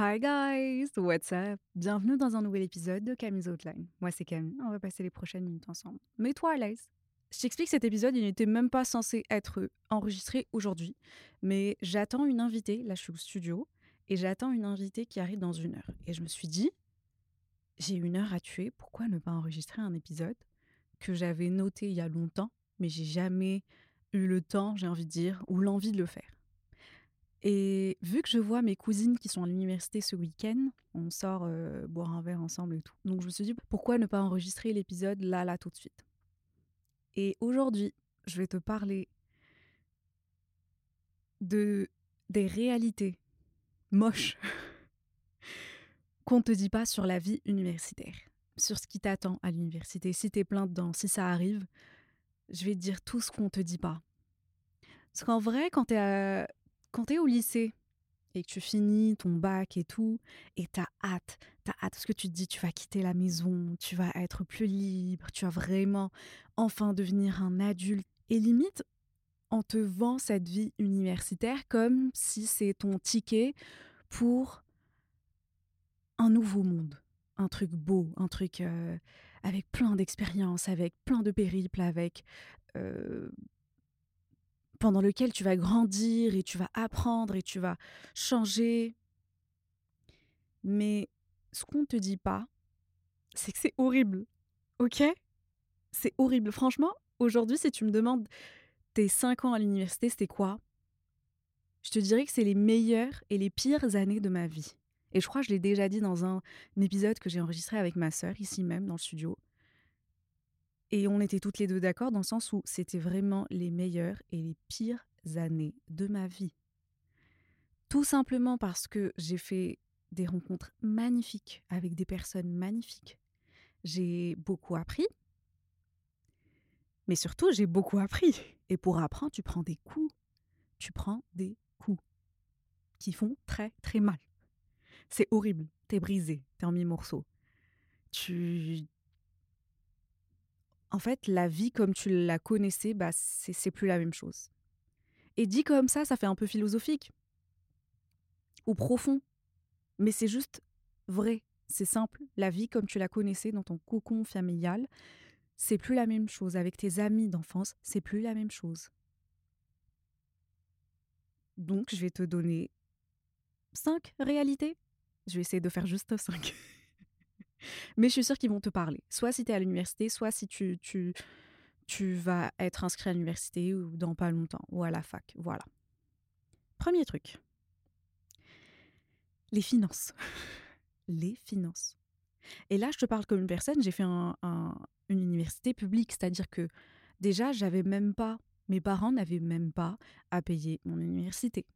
Hi guys, what's up? Bienvenue dans un nouvel épisode de Camille's Outline. Moi c'est Camille, on va passer les prochaines minutes ensemble. Mets-toi à l'aise. Je t'explique cet épisode, il n'était même pas censé être enregistré aujourd'hui, mais j'attends une invitée, là je suis au studio, et j'attends une invitée qui arrive dans une heure. Et je me suis dit, j'ai une heure à tuer, pourquoi ne pas enregistrer un épisode que j'avais noté il y a longtemps, mais j'ai jamais eu le temps, j'ai envie de dire, ou l'envie de le faire? Et vu que je vois mes cousines qui sont à l'université ce week-end, on sort euh, boire un verre ensemble et tout. Donc je me suis dit, pourquoi ne pas enregistrer l'épisode là, là, tout de suite? Et aujourd'hui, je vais te parler de des réalités moches qu'on ne te dit pas sur la vie universitaire, sur ce qui t'attend à l'université. Si t'es plein dedans, si ça arrive, je vais te dire tout ce qu'on te dit pas. Parce qu'en vrai, quand t'es à quand tu es au lycée et que tu finis ton bac et tout, et tu as hâte, tu as hâte, parce que tu te dis, tu vas quitter la maison, tu vas être plus libre, tu vas vraiment enfin devenir un adulte. Et limite, on te vend cette vie universitaire comme si c'est ton ticket pour un nouveau monde, un truc beau, un truc euh, avec plein d'expériences, avec plein de périples, avec euh, pendant lequel tu vas grandir et tu vas apprendre et tu vas changer. Mais ce qu'on ne te dit pas, c'est que c'est horrible. Ok? C'est horrible. Franchement, aujourd'hui, si tu me demandes tes 5 ans à l'université, c'était quoi? Je te dirais que c'est les meilleures et les pires années de ma vie. Et je crois que je l'ai déjà dit dans un, épisode que j'ai enregistré avec ma sœur, ici même, dans le studio. Et on était toutes les deux d'accord dans le sens où c'était vraiment les meilleures et les pires années de ma vie. Tout simplement parce que j'ai fait des rencontres magnifiques avec des personnes magnifiques. J'ai beaucoup appris, mais surtout j'ai beaucoup appris. Et pour apprendre, tu prends des coups. Tu prends des coups qui font très très mal. C'est horrible. T'es brisé, t'es en mi-morceaux. Tu en fait, la vie comme tu la connaissais, bah, c'est plus la même chose. Et dit comme ça, ça fait un peu philosophique ou profond, mais c'est juste vrai, c'est simple. La vie comme tu la connaissais dans ton cocon familial, c'est plus la même chose. Avec tes amis d'enfance, c'est plus la même chose. Donc, je vais te donner cinq réalités. Je vais essayer de faire juste cinq. Mais je suis sûre qu'ils vont te parler. Soit si tu es à l'université, soit si tu, tu, tu vas être inscrit à l'université ou dans pas longtemps, ou à la fac. Voilà. Premier truc. Les finances. Les finances. Et là, je te parle comme une personne, j'ai fait un, une université publique, c'est-à-dire que déjà, j'avais même pas, mes parents n'avaient même pas à payer mon université.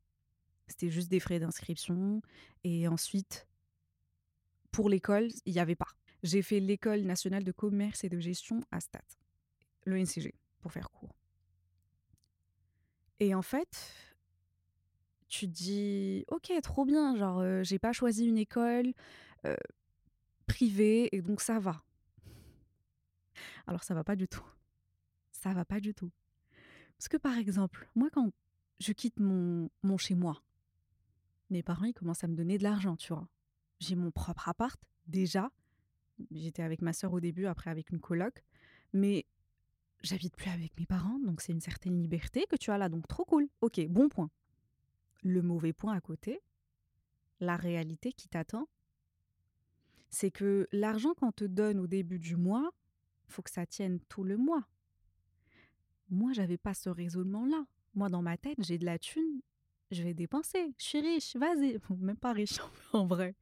C'était juste des frais d'inscription et ensuite pour l'école, il n'y avait pas. J'ai fait l'école nationale de commerce et de gestion à Stade, l'ENCG, pour faire court. Et en fait, tu dis, ok, trop bien, genre, euh, j'ai pas choisi une école euh, privée et donc ça va. Alors ça va pas du tout. Ça va pas du tout. Parce que par exemple, moi quand je quitte mon, mon chez moi, mes parents ils commencent à me donner de l'argent, tu vois j'ai mon propre appart déjà. J'étais avec ma sœur au début, après avec une coloc, mais j'habite plus avec mes parents, donc c'est une certaine liberté que tu as là, donc trop cool. Ok, bon point. Le mauvais point à côté, la réalité qui t'attend, c'est que l'argent qu'on te donne au début du mois, faut que ça tienne tout le mois. Moi, j'avais pas ce raisonnement-là. Moi, dans ma tête, j'ai de la thune, je vais dépenser. Je suis riche, vas-y. même pas riche en vrai.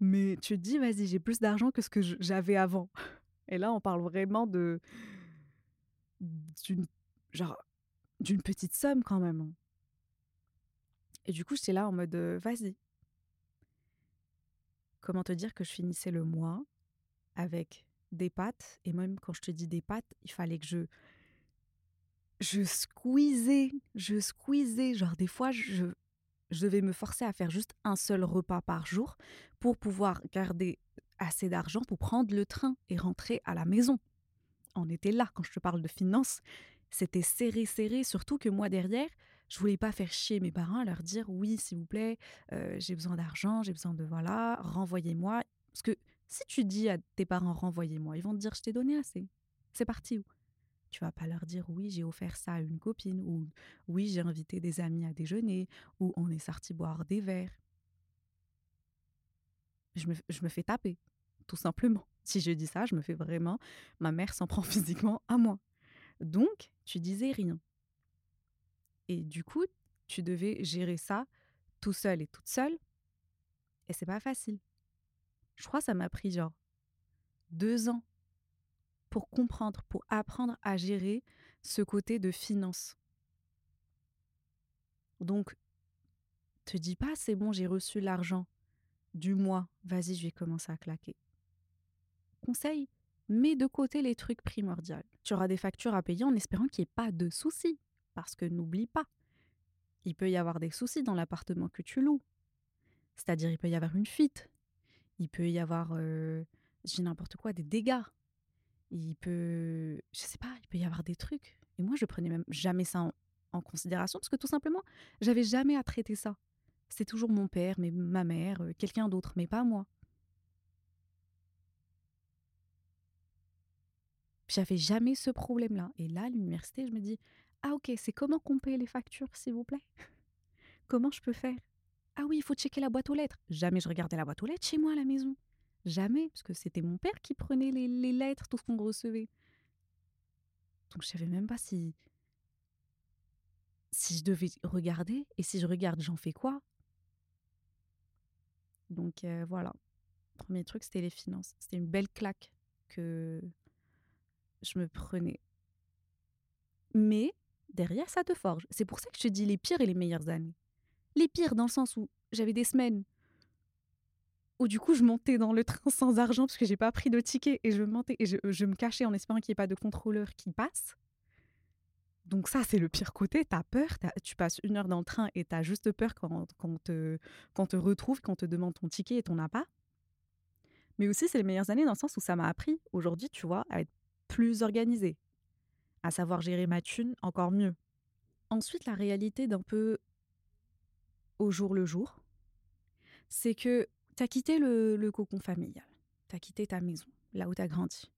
Mais tu te dis, vas-y, j'ai plus d'argent que ce que j'avais avant. Et là, on parle vraiment de d'une genre, d'une petite somme quand même. hein. Et du coup, j'étais là en mode, vas-y. Comment te dire que je finissais le mois avec des pâtes? Et même quand je te dis des pâtes, il fallait que je je squeezais, je squeezais, genre des fois je je devais me forcer à faire juste un seul repas par jour pour pouvoir garder assez d'argent pour prendre le train et rentrer à la maison. On était là quand je te parle de finances, c'était serré serré surtout que moi derrière, je voulais pas faire chier mes parents leur dire oui, s'il vous plaît, euh, j'ai besoin d'argent, j'ai besoin de voilà, renvoyez-moi parce que si tu dis à tes parents renvoyez-moi, ils vont te dire je t'ai donné assez. C'est parti. Tu vas pas leur dire oui, j'ai offert ça à une copine ou oui, j'ai invité des amis à déjeuner ou on est sorti boire des verres. Je me, je me fais taper, tout simplement. Si je dis ça, je me fais vraiment, ma mère s'en prend physiquement à moi. Donc, tu disais rien. Et du coup, tu devais gérer ça tout seul et toute seule. Et c'est pas facile. Je crois que ça m'a pris genre deux ans pour comprendre, pour apprendre à gérer ce côté de finance. Donc, te dis pas c'est bon, j'ai reçu l'argent du mois, vas-y, je vais commencer à claquer. Conseil, mets de côté les trucs primordiaux. Tu auras des factures à payer en espérant qu'il n'y ait pas de soucis. Parce que n'oublie pas, il peut y avoir des soucis dans l'appartement que tu loues. C'est-à-dire, il peut y avoir une fuite. Il peut y avoir, euh, j'ai n'importe quoi, des dégâts. Il peut, je sais pas, il peut y avoir des trucs. Et moi, je prenais même jamais ça en, considération parce que tout simplement, j'avais jamais à traiter ça. C'est toujours mon père, mais ma mère, euh, quelqu'un d'autre, mais pas moi. J'avais jamais ce problème-là. Et là, à l'université, je me dis, ah ok, c'est comment qu'on paye les factures, s'il vous plaît? Comment je peux faire? Ah oui, il faut checker la boîte aux lettres. Jamais je regardais la boîte aux lettres chez moi à la maison. Jamais, parce que c'était mon père qui prenait les, lettres, tout ce qu'on recevait. Donc je savais même pas si si je devais regarder et si je regarde, j'en fais quoi? Donc euh, voilà. Premier truc, c'était les finances. C'était une belle claque que je me prenais. Mais derrière, ça te forge. C'est pour ça que je te dis les pires et les meilleures années. Les pires dans le sens où j'avais des semaines où du coup je montais dans le train sans argent parce que j'ai pas pris de ticket et je montais et je, me cachais en espérant qu'il n'y ait pas de contrôleur qui passe. Donc ça, c'est le pire côté. Tu as peur, t'as- tu passes une heure dans le train et tu as juste peur quand, quand, on te, quand te retrouve, quand on te demande ton ticket et ton appât. Mais aussi, c'est les meilleures années dans le sens où ça m'a appris aujourd'hui, tu vois, à être plus organisée, à savoir gérer ma thune encore mieux. Ensuite, la réalité d'un peu au jour le jour, c'est que tu quitté le, cocon familial, tu as quitté ta maison, là où tu as grandi,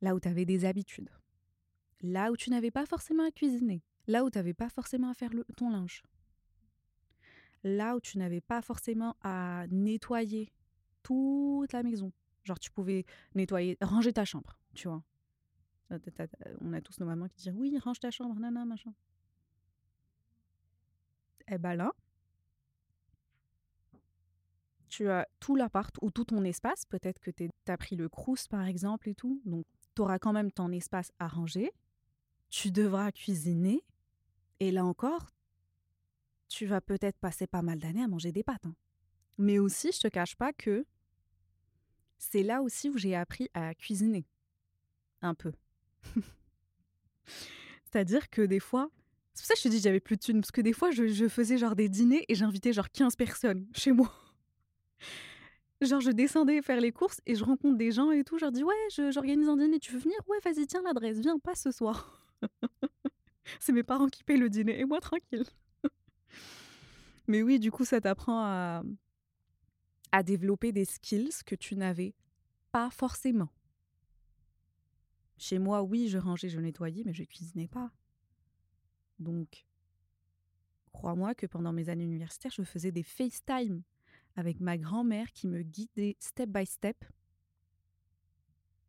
là où tu avais des habitudes, là où tu n'avais pas forcément à cuisiner, là où tu n'avais pas forcément à faire ton linge, là où tu n'avais pas forcément à nettoyer toute la maison. Genre, tu pouvais nettoyer, ranger ta chambre, tu vois. T'as- On a tous nos mamans qui disent oui, range ta chambre, nana, machin. Eh ben là, tu as tout l'appart ou tout ton espace. Peut-être que tu as pris le crous, par exemple, et tout. Donc, tu auras quand même ton espace à ranger. Tu devras cuisiner. Et là encore, tu vas peut-être passer pas mal d'années à manger des pâtes. hein. Mais aussi, je te cache pas que c'est là aussi où j'ai appris à cuisiner. Un peu. C'est-à-dire que des fois, c'est pour ça que je te dis j'avais plus de thunes, parce que des fois, je, je faisais genre des dîners et j'invitais genre 15 personnes chez moi. Genre, je descendais faire les courses et je rencontre des gens et tout. Je leur dis, ouais, j'organise un dîner, tu veux venir? Ouais, vas-y, tiens l'adresse, viens, pas ce soir. C'est mes parents qui payent le dîner et moi tranquille. Mais oui, du coup, ça t'apprend à, à développer des skills que tu n'avais pas forcément. Chez moi, oui, je rangeais, je nettoyais, mais je cuisinais pas. Donc, crois-moi que pendant mes années universitaires, je faisais des FaceTime avec ma grand-mère qui me guidait step by step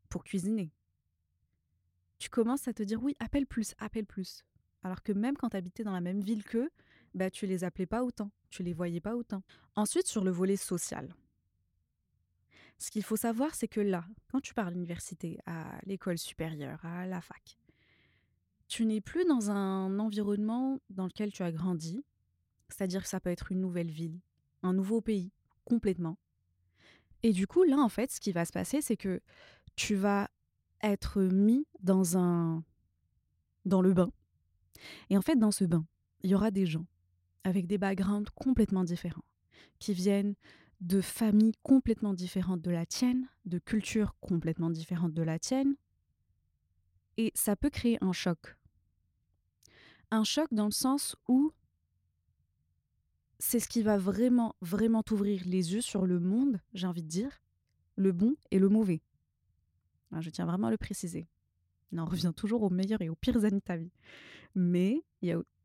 pour cuisiner. Tu commences à te dire oui, appelle plus, appelle plus. Alors que même quand tu habitais dans la même ville qu'eux, bah, tu les appelais pas autant, tu les voyais pas autant. Ensuite, sur le volet social. Ce qu'il faut savoir, c'est que là, quand tu pars à l'université, à l'école supérieure, à la fac, tu n'es plus dans un environnement dans lequel tu as grandi, c'est-à-dire que ça peut être une nouvelle ville, un nouveau pays, complètement. Et du coup, là, en fait, ce qui va se passer, c'est que tu vas être mis dans un dans le bain. Et en fait, dans ce bain, il y aura des gens avec des backgrounds complètement différents, qui viennent de familles complètement différentes de la tienne, de cultures complètement différentes de la tienne. Et ça peut créer un choc. Un choc dans le sens où c'est ce qui va vraiment, vraiment t'ouvrir les yeux sur le monde, j'ai envie de dire, le bon et le mauvais. Je tiens vraiment à le préciser. On en revient toujours aux meilleurs et aux pires années de ta vie. Mais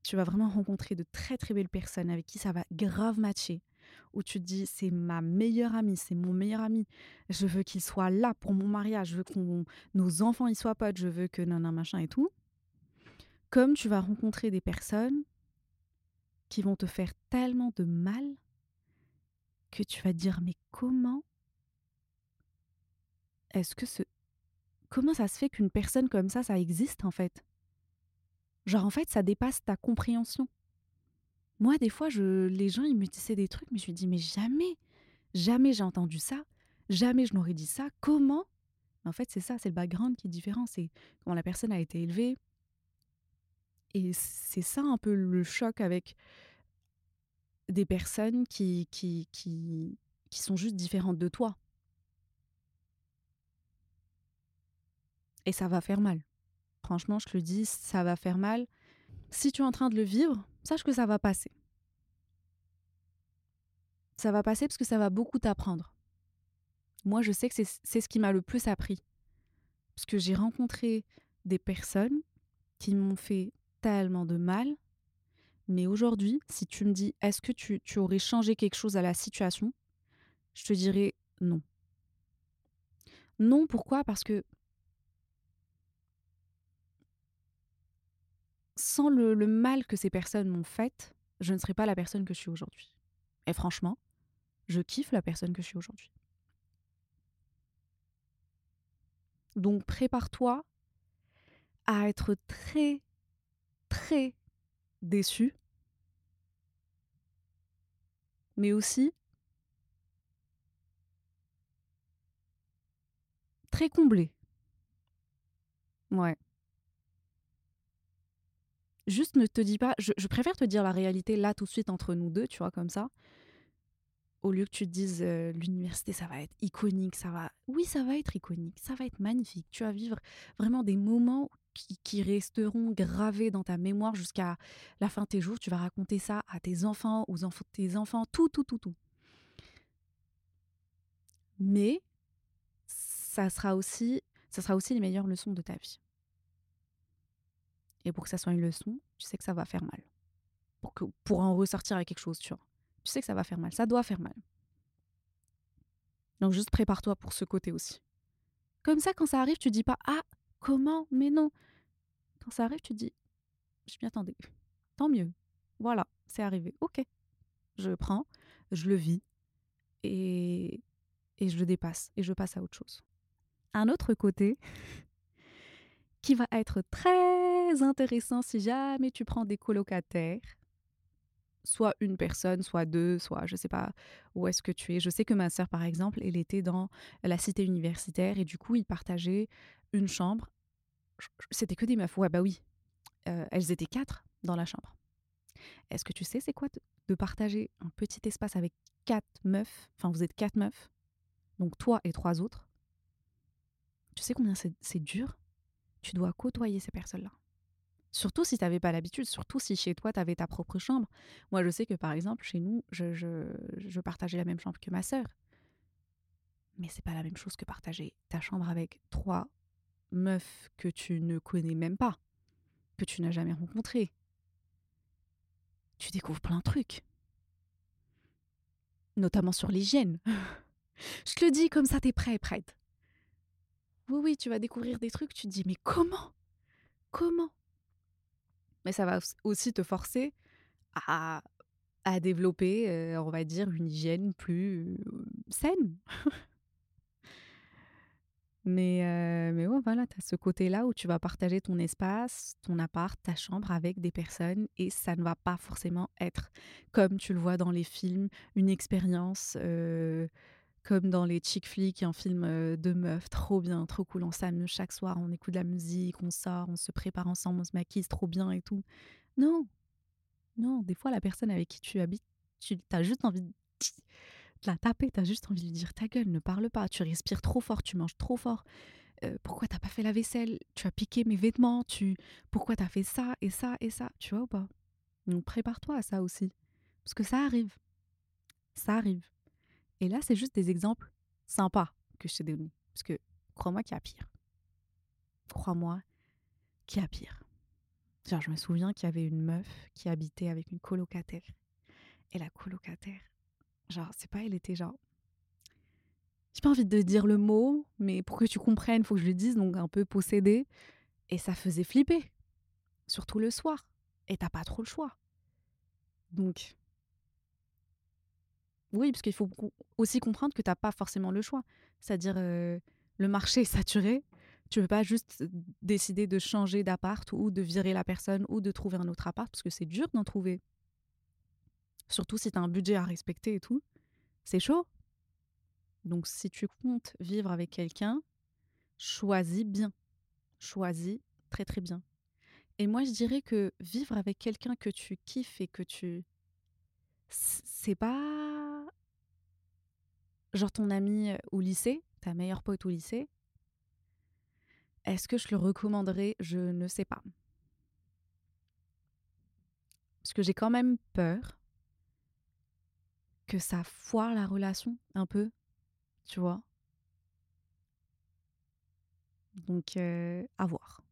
tu vas vraiment rencontrer de très très belles personnes avec qui ça va grave matcher. Où tu te dis, c'est ma meilleure amie, c'est mon meilleur ami. Je veux qu'il soit là pour mon mariage. Je veux que nos enfants y soient potes. Je veux que nan, machin et tout. Comme tu vas rencontrer des personnes qui vont te faire tellement de mal que tu vas dire, mais comment est-ce que ce comment ça se fait qu'une personne comme ça, ça existe en fait? Genre en fait, ça dépasse ta compréhension. Moi, des fois, je, les gens, ils me disaient des trucs, mais je me dis, mais jamais, jamais j'ai entendu ça, jamais je n'aurais dit ça. Comment? En fait, c'est ça, c'est le background qui est différent, c'est comment la personne a été élevée. Et c'est ça un peu le choc avec des personnes qui, qui, qui, qui sont juste différentes de toi. Et ça va faire mal. Franchement, je te le dis, ça va faire mal. Si tu es en train de le vivre, sache que ça va passer. Ça va passer parce que ça va beaucoup t'apprendre. Moi, je sais que c'est ce qui m'a le plus appris. Parce que j'ai rencontré des personnes qui m'ont fait de mal. Mais aujourd'hui, si tu me dis, est-ce que tu, tu aurais changé quelque chose à la situation? Je te dirais non. Non, pourquoi? Parce que sans le, mal que ces personnes m'ont fait, je ne serais pas la personne que je suis aujourd'hui. Et franchement, je kiffe la personne que je suis aujourd'hui. Donc prépare-toi à être très, très déçu, mais aussi très comblé. Ouais juste ne te dis pas, je, préfère te dire la réalité là tout de suite entre nous deux, tu vois, comme ça, au lieu que tu te dises l'université ça va être iconique, ça va, oui ça va être iconique, ça va être magnifique, tu vas vivre vraiment des moments qui, resteront gravés dans ta mémoire jusqu'à la fin de tes jours, tu vas raconter ça à tes enfants, aux enfants de tes enfants, tout, tout, tout, tout. Mais ça sera aussi, ça sera aussi les meilleures leçons de ta vie. Et pour que ça soit une leçon, tu sais que ça va faire mal. Pour, que, pour en ressortir avec quelque chose, tu vois. Tu sais que ça va faire mal. Ça doit faire mal. Donc juste prépare-toi pour ce côté aussi. Comme ça, quand ça arrive, tu dis pas Ah, comment? Mais non. Quand ça arrive, tu dis Je m'y attendais. Tant mieux. Voilà, c'est arrivé. Ok. Je prends, je le vis et, et je le dépasse et je passe à autre chose. Un autre côté qui va être très intéressant si jamais tu prends des colocataires, soit une personne, soit deux, soit je sais pas où est-ce que tu es. Je sais que ma sœur, par exemple, elle était dans la cité universitaire et du coup, ils partageaient une chambre. C'était que des meufs. Ouais, bah oui. Euh, elles étaient quatre dans la chambre. Est-ce que tu sais c'est quoi de partager un petit espace avec quatre meufs? Enfin, vous êtes quatre meufs. Donc toi et trois autres. Tu sais combien c'est dur? Tu dois côtoyer ces personnes-là. Surtout si tu n'avais pas l'habitude, surtout si chez toi, tu avais ta propre chambre. Moi, je sais que par exemple, chez nous, je, je, partageais la même chambre que ma sœur. Mais c'est pas la même chose que partager ta chambre avec trois meufs que tu ne connais même pas, que tu n'as jamais rencontrées. Tu découvres plein de trucs. Notamment sur l'hygiène. je te le dis comme ça, t'es prêt prête. Oui, oui, tu vas découvrir des trucs, tu te dis, mais comment? Comment? Mais ça va aussi te forcer à, à développer, euh, on va dire, une hygiène plus euh, saine. Mais, euh, mais ouais, voilà, tu as ce côté-là où tu vas partager ton espace, ton appart, ta chambre avec des personnes et ça ne va pas forcément être, comme tu le vois dans les films, une expérience euh, comme dans les chick flicks, un film euh, de meufs, trop bien, trop cool, on s'amuse chaque soir, on écoute de la musique, on sort, on se prépare ensemble, on se maquille, trop bien et tout. Non, non, des fois la personne avec qui tu habites, tu as juste envie de la taper, t'as juste envie de lui dire ta gueule, ne parle pas, tu respires trop fort, tu manges trop fort. Euh, pourquoi t'as pas fait la vaisselle? Tu as piqué mes vêtements, tu pourquoi t'as fait ça et ça et ça, tu vois ou pas? Donc prépare-toi à ça aussi. Parce que ça arrive. Ça arrive. Et là, c'est juste des exemples sympas que je t'ai donnés. Parce que crois-moi qu'il y a pire. Crois-moi qu'il y a pire. Genre, je me souviens qu'il y avait une meuf qui habitait avec une colocataire. Et la colocataire, Genre, c'est pas, elle était genre. J'ai pas envie de dire le mot, mais pour que tu comprennes, faut que je le dise, donc un peu possédée. Et ça faisait flipper. Surtout le soir. Et t'as pas trop le choix. Donc. Oui, parce qu'il faut aussi comprendre que t'as pas forcément le choix. C'est-à-dire, euh, le marché est saturé. Tu peux pas juste décider de changer d'appart ou de virer la personne ou de trouver un autre appart parce que c'est dur d'en trouver. Surtout si tu as un budget à respecter et tout. C'est chaud. Donc si tu comptes vivre avec quelqu'un, choisis bien. Choisis très très bien. Et moi je dirais que vivre avec quelqu'un que tu kiffes et que tu... C'est pas... Genre ton ami au lycée, ta meilleure pote au lycée. Est-ce que je le recommanderais? Je ne sais pas. Parce que j'ai quand même peur que ça foire la relation un peu, tu vois? Donc, à voir.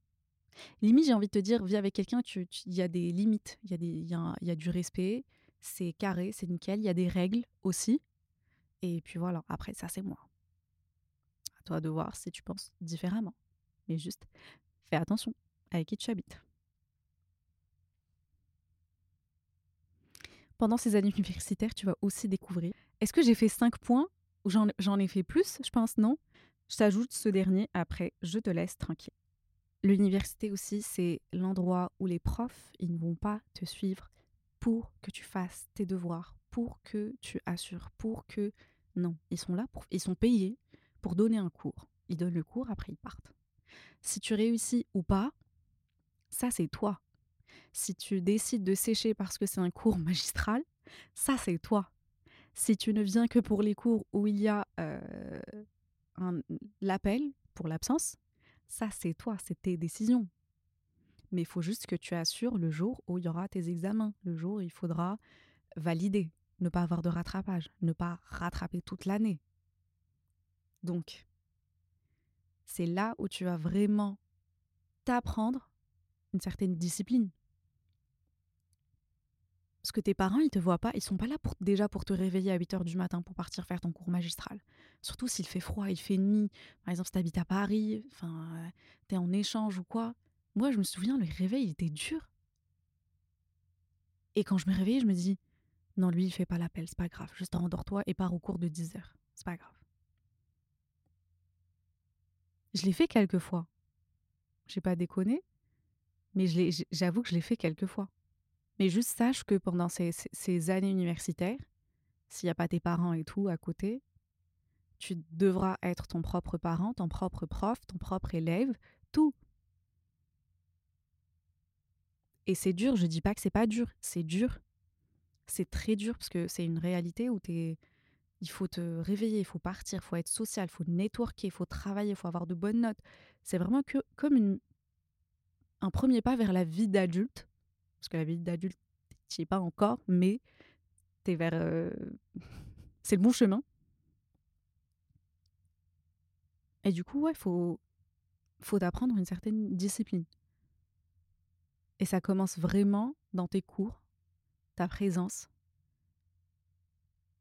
Limite, j'ai envie de te dire, vis avec quelqu'un, il y a des limites, il y, a y a du respect, c'est carré, c'est nickel, il y a des règles aussi. Et puis voilà, après, ça, c'est moi. À toi de voir si tu penses différemment. Mais juste, fais attention avec qui tu habites. Pendant ces années universitaires, tu vas aussi découvrir. Est-ce que j'ai fait 5 points ou j'en ai fait plus? Je pense non. Je t'ajoute ce dernier, après je te laisse tranquille. L'université aussi, c'est l'endroit où les profs, ils ne vont pas te suivre pour que tu fasses tes devoirs, pour que tu assures, pour que... Non, ils sont là, pour... ils sont payés pour donner un cours. Ils donnent le cours, après ils partent. Si tu réussis ou pas, ça c'est toi. Si tu décides de sécher parce que c'est un cours magistral, ça c'est toi. Si tu ne viens que pour les cours où il y a l'appel pour l'absence, ça c'est toi, c'est tes décisions. Mais il faut juste que tu assures le jour où il y aura tes examens, le jour où il faudra valider, ne pas avoir de rattrapage, ne pas rattraper toute l'année. Donc, c'est là où tu vas vraiment t'apprendre une certaine discipline. Parce que tes parents, ils te voient pas, ils sont pas là pour, déjà pour te réveiller à 8 h du matin pour partir faire ton cours magistral. Surtout s'il fait froid, il fait nuit. Par exemple, si tu habites à Paris, enfin, euh, tu es en échange ou quoi. Moi, je me souviens, le réveil, il était dur. Et quand je me réveille, je me dis, non, lui, il fait pas l'appel, c'est pas grave. Juste endors-toi et pars au cours de 10 heures. C'est pas grave. Je l'ai fait quelques fois. J'ai pas déconné, mais j'avoue que je l'ai fait quelques fois. Mais juste sache que pendant ces, années universitaires, s'il n'y a pas tes parents et tout à côté, tu devras être ton propre parent, ton propre prof, ton propre élève, tout. Et c'est dur, je dis pas que c'est pas dur, c'est dur. C'est très dur parce que c'est une réalité où es, il faut te réveiller, il faut partir, il faut être social, il faut networker, il faut travailler, il faut avoir de bonnes notes. C'est vraiment comme un premier pas vers la vie d'adulte parce que la vie d'adulte, tu n'y es pas encore, mais tu vers. Euh, c'est le bon chemin. Et du coup, ouais, faut, faut apprendre une certaine discipline. Et ça commence vraiment dans tes cours, ta présence,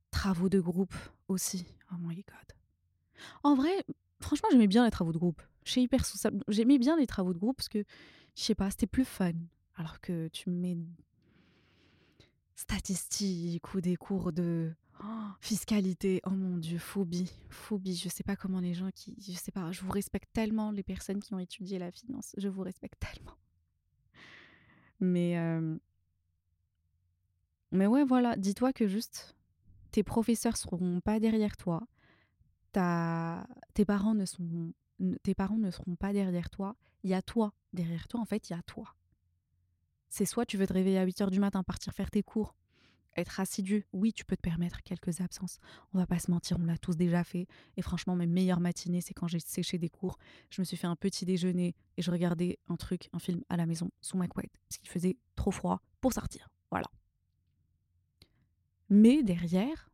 travaux de groupe aussi. Oh my god. En vrai, franchement, j'aimais bien les travaux de groupe. J'aimais bien les travaux de groupe parce que, je sais pas, c'était plus fun. Alors que tu mets statistiques ou des cours de fiscalité, oh mon dieu, phobie, phobie. Je sais pas comment les gens qui, je sais pas, je vous respecte tellement les personnes qui ont étudié la finance, je vous respecte tellement. Mais mais ouais, voilà, dis-toi que juste tes professeurs seront pas derrière toi, tes parents ne tes parents ne seront pas derrière toi, il y a toi derrière toi, en fait, il y a toi. C'est soit tu veux te réveiller à 8 heures du matin, partir faire tes cours, être assidu, oui, tu peux te permettre quelques absences. On va pas se mentir, on l'a tous déjà fait. Et franchement, mes meilleures matinées, c'est quand j'ai séché des cours. Je me suis fait un petit déjeuner et je regardais un truc, un film à la maison sous ma couette, parce qu'il faisait trop froid pour sortir. Voilà. Mais derrière,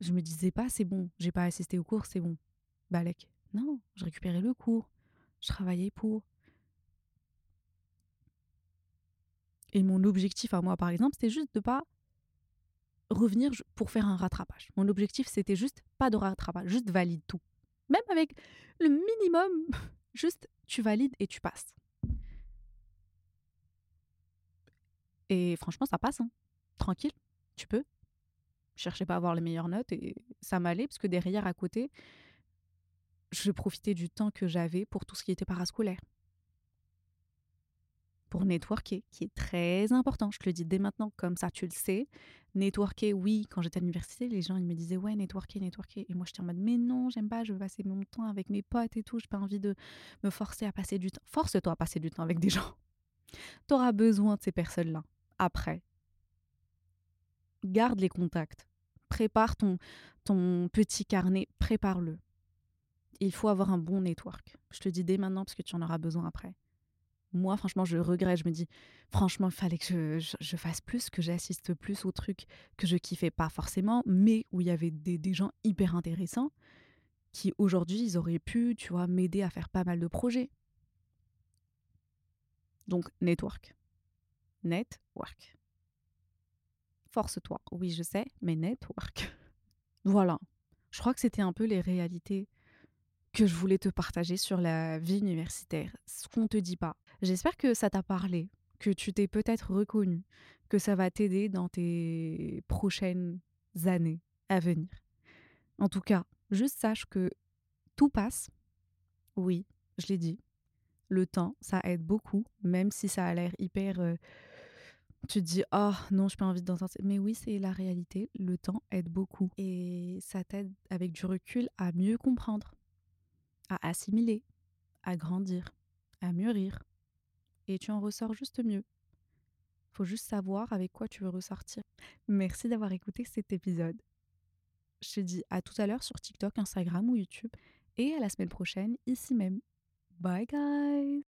je me disais pas, c'est bon, j'ai pas assisté au cours, c'est bon. Balek. Non, je récupérais le cours, je travaillais pour. Et mon objectif à moi, par exemple, c'était juste de pas revenir pour faire un rattrapage. Mon objectif, c'était juste pas de rattrapage, juste valide tout. Même avec le minimum, juste tu valides et tu passes. Et franchement, ça passe. Hein. Tranquille, tu peux. Je cherchais pas à avoir les meilleures notes et ça m'allait parce que derrière, à côté, je profitais du temps que j'avais pour tout ce qui était parascolaire. Pour networker, qui est très important. Je te le dis dès maintenant, comme ça tu le sais. Networker, oui, quand j'étais à l'université, les gens ils me disaient ouais, networker, networker. Et moi j'étais en mode mais non, j'aime pas, je veux passer mon temps avec mes potes et tout, j'ai pas envie de me forcer à passer du temps. Force-toi à passer du temps avec des gens. Tu auras besoin de ces personnes-là. Après, garde les contacts. Prépare ton, ton petit carnet, prépare-le il faut avoir un bon network. Je te dis dès maintenant parce que tu en auras besoin après. Moi, franchement, je regrette. Je me dis, franchement, il fallait que je, fasse plus, que j'assiste plus aux trucs que je kiffais pas forcément, mais où il y avait des, gens hyper intéressants qui, aujourd'hui, ils auraient pu, tu vois, m'aider à faire pas mal de projets. Donc, network. Network. Force-toi. Oui, je sais, mais network. voilà. Je crois que c'était un peu les réalités que je voulais te partager sur la vie universitaire, ce qu'on te dit pas. J'espère que ça t'a parlé, que tu t'es peut-être reconnu, que ça va t'aider dans tes prochaines années à venir. En tout cas, juste sache que tout passe. Oui, je l'ai dit. Le temps, ça aide beaucoup, même si ça a l'air hyper... Euh, tu te dis, oh non, je pas envie d'entendre ça. Mais oui, c'est la réalité. Le temps aide beaucoup. Et ça t'aide avec du recul à mieux comprendre à assimiler, à grandir, à mûrir. Et tu en ressors juste mieux. Faut juste savoir avec quoi tu veux ressortir. Merci d'avoir écouté cet épisode. Je te dis à tout à l'heure sur TikTok, Instagram ou YouTube. Et à la semaine prochaine, ici même. Bye guys